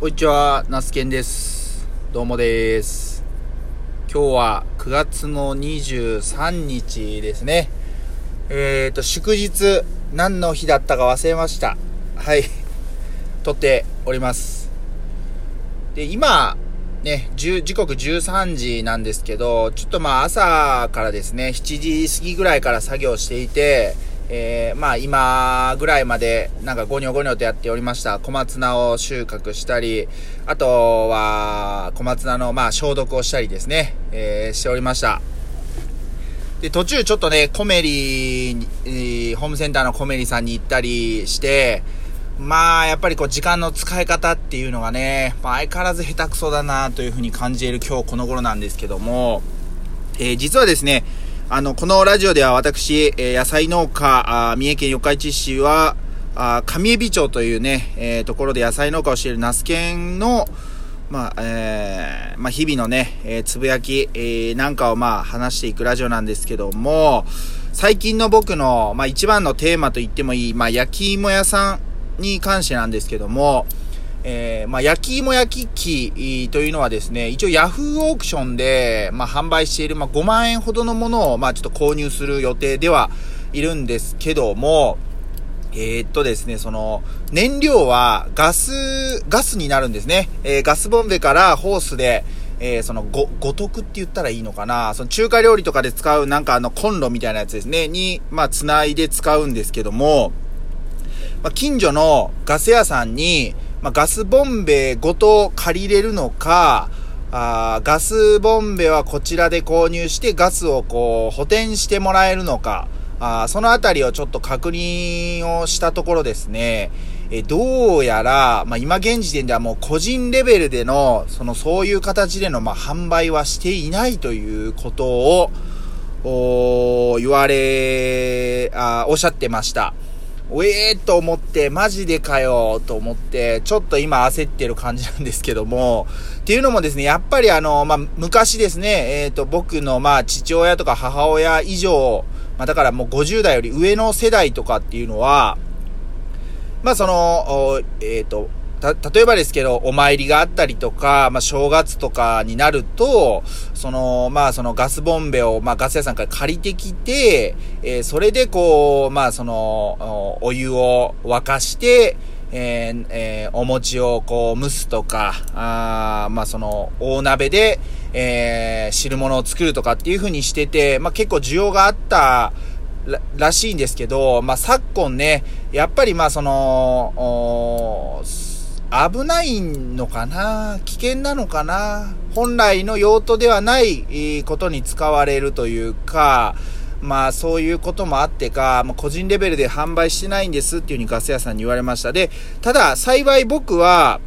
こんにちは、ナスケンです。どうもです。今日は9月の23日ですね。えーと、祝日、何の日だったか忘れました。はい。撮っております。で、今、ね、時刻13時なんですけど、ちょっとまあ朝からですね、7時過ぎぐらいから作業していて、えー、まあ今ぐらいまでなんかゴニョゴニョとやっておりました小松菜を収穫したり、あとは小松菜のまあ消毒をしたりですね、えー、しておりました。で、途中ちょっとね、コメリに、ホームセンターのコメリさんに行ったりして、まあ、やっぱりこう、時間の使い方っていうのがね、まあ、相変わらず下手くそだなというふうに感じる今日この頃なんですけども、えー実はですね、あの、このラジオでは私、え野菜農家、あ三重県四日市市は、あ上海町というね、えーところで野菜農家をしているナスケンの、まあ、えーまあ、日々のね、えーつぶやき、えーなんかをまあ、話していくラジオなんですけども、最近の僕の、まあ、一番のテーマと言ってもいい、まあ、焼き芋屋さんに関してなんですけども、えーまあ、焼き芋焼き器というのはですね、一応ヤフーオークションで、まあ、販売している、まあ、5万円ほどのものを、まあ、ちょっと購入する予定ではいるんですけども、えーっとですね、その、燃料はガス、ガスになるんですね。えーガスボンベからホースで、えーその、ご、五徳って言ったらいいのかなその中華料理とかで使うなんかあのコンロみたいなやつですね、に、まあ、繋いで使うんですけども、まあ、近所のガス屋さんに、まあ、ガスボンベごと借りれるのか、あガスボンベはこちらで購入してガスをこう補填してもらえるのか、あそのあたりをちょっと確認をしたところですね、えどうやら、まあ、今現時点ではもう個人レベルでの、そのそういう形でのまあ販売はしていないということを、お言われ、あおっしゃってました。おえーと思って、マジでかよと思って、ちょっと今焦ってる感じなんですけども、っていうのもですね、やっぱりあの、まあ、昔ですね、えっ、と、僕のまあ、父親とか母親以上、まあ、だからもう50代より上の世代とかっていうのは、まあその、えっ、と、た、例えばですけど、お参りがあったりとか、まあ正月とかになると、その、まあそのガスボンベを、まあガス屋さんから借りてきて、えーそれでこう、まあその、お湯を沸かして、えーえーお餅をこう蒸すとか、あまあその、大鍋で、えー汁物を作るとかっていう風にしてて、まあ結構需要があった、ららしいんですけど、まあ、昨今ね、やっぱりまその、危ないのかな？危険なのかな？本来の用途ではないことに使われるというか、まあそういうこともあってか、まあ、個人レベルで販売してないんですっていうふうにガス屋さんに言われました。で、ただ幸い僕は、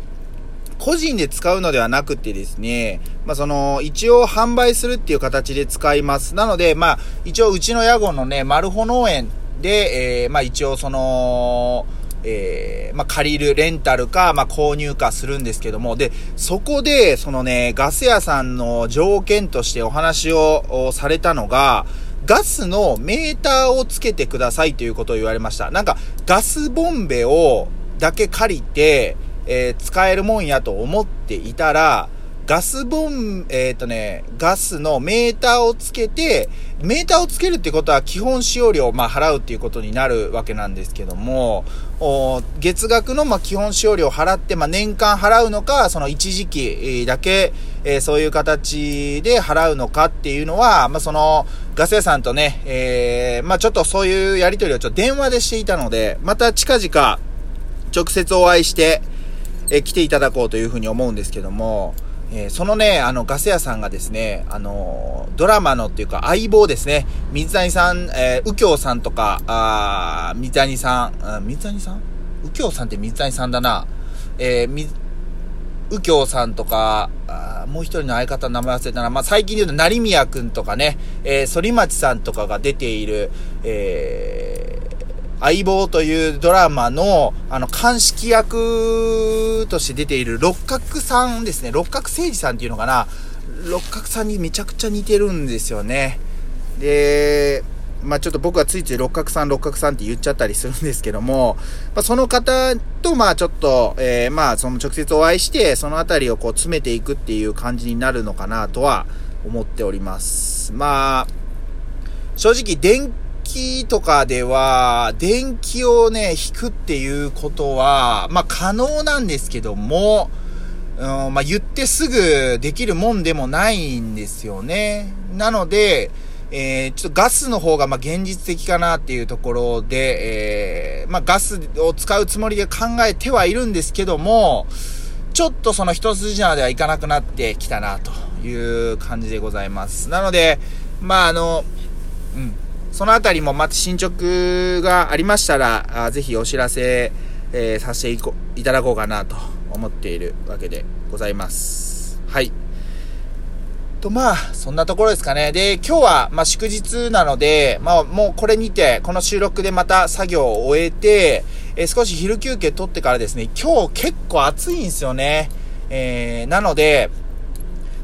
個人で使うのではなくてですね、まあ、その、一応販売するっていう形で使います。なので、まあ、一応うちの屋号のね、マルホ農園で、えーまあ、一応その、えーまあ、借りる、レンタルか、まあ、購入かするんですけども、で、そこで、そのね、ガス屋さんの条件としてお話をされたのが、ガスのメーターをつけてくださいということを言われました。なんか、ガスボンベを、だけ借りて、えー使えるもんやと思っていたら、ガスボン、えっ、とね、ガスのメーターをつけて、メーターをつけるってことは基本使用料をまあ払うっていうことになるわけなんですけども、お月額のまあ基本使用料を払って、まあ年間払うのか、その一時期だけ、えーそういう形で払うのかっていうのは、まあその、ガス屋さんとね、えーまあちょっとそういうやりとりをちょっと電話でしていたので、また近々、直接お会いして、えー来ていただこうというふうに思うんですけども、えーそのね、あの、ガス屋さんがですね、あのードラマのっていうか相棒ですね、水谷さん、えー右京さんとか、あー水谷さん、水谷さん？右京さんって水谷さんだな。えーみ右京さんとか、あもう一人の相方の名前忘れたな。まあ、最近で言うと、成宮くんとかね、えー、反町さんとかが出ている、えー相棒というドラマの、あの、鑑識役として出ている六角さんですね。六角誠治さんっていうのかな。六角さんにめちゃくちゃ似てるんですよね。で、まあちょっと僕はついつい六角さん六角さんって言っちゃったりするんですけども、まあその方とまあちょっと、えー、まあその直接お会いして、そのあたりをこう詰めていくっていう感じになるのかなとは思っております。まあ、正直電気とかでは、電気をね、引くっていうことは、まあ可能なんですけども、うん、まあ言ってすぐできるもんでもないんですよね。なので、えー、ちょっとガスの方がま現実的かなっていうところで、えー、まあガスを使うつもりで考えてはいるんですけども、ちょっとその一筋縄ではいかなくなってきたなという感じでございます。なので、まああの、うん。そのあたりもまた進捗がありましたら、あぜひお知らせ、えー、させていこいただこうかなと思っているわけでございます。はい。と、まあ、そんなところですかね。で、今日は、まあ、祝日なので、まあ、もうこれにて、この収録でまた作業を終えて、えー、少し昼休憩取ってからですね、今日結構暑いんですよね。えー、なので、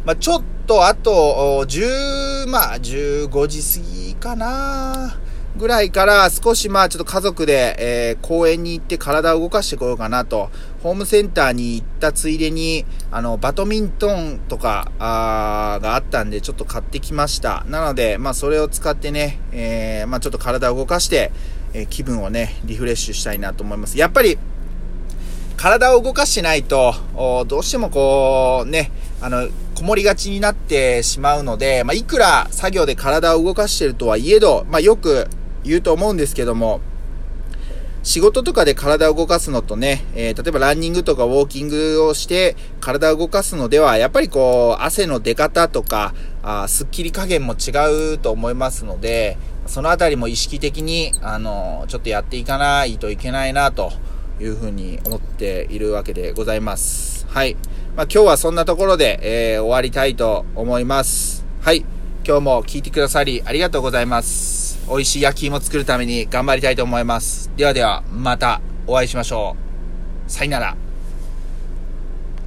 まあ、ちょっと、とあと、10、まあ、15時過ぎかなぐらいから少しまあちょっと家族で、えー、公園に行って体を動かしてこようかなと。ホームセンターに行ったついでに、あの、バドミントンとか、あがあったんでちょっと買ってきました。なので、まあそれを使ってね、えー、まあちょっと体を動かして、えー、気分をね、リフレッシュしたいなと思います。やっぱり、体を動かしないと、どうしてもこう、ね、あの、こもりがちになってしまうので、まあ、いくら作業で体を動かしてるとはいえど、まあ、よく言うと思うんですけども、仕事とかで体を動かすのとね、えー、例えばランニングとかウォーキングをして体を動かすのでは、やっぱりこう、汗の出方とか、あスッキリ加減も違うと思いますので、そのあたりも意識的に、あの、ちょっとやっていかないといけないなというふうに思っているわけでございます。はい。まあ、今日はそんなところで、えー、終わりたいと思います。はい。今日も聞いてくださりありがとうございます。美味しい焼き芋作るために頑張りたいと思います。ではでは、またお会いしましょう。さよなら。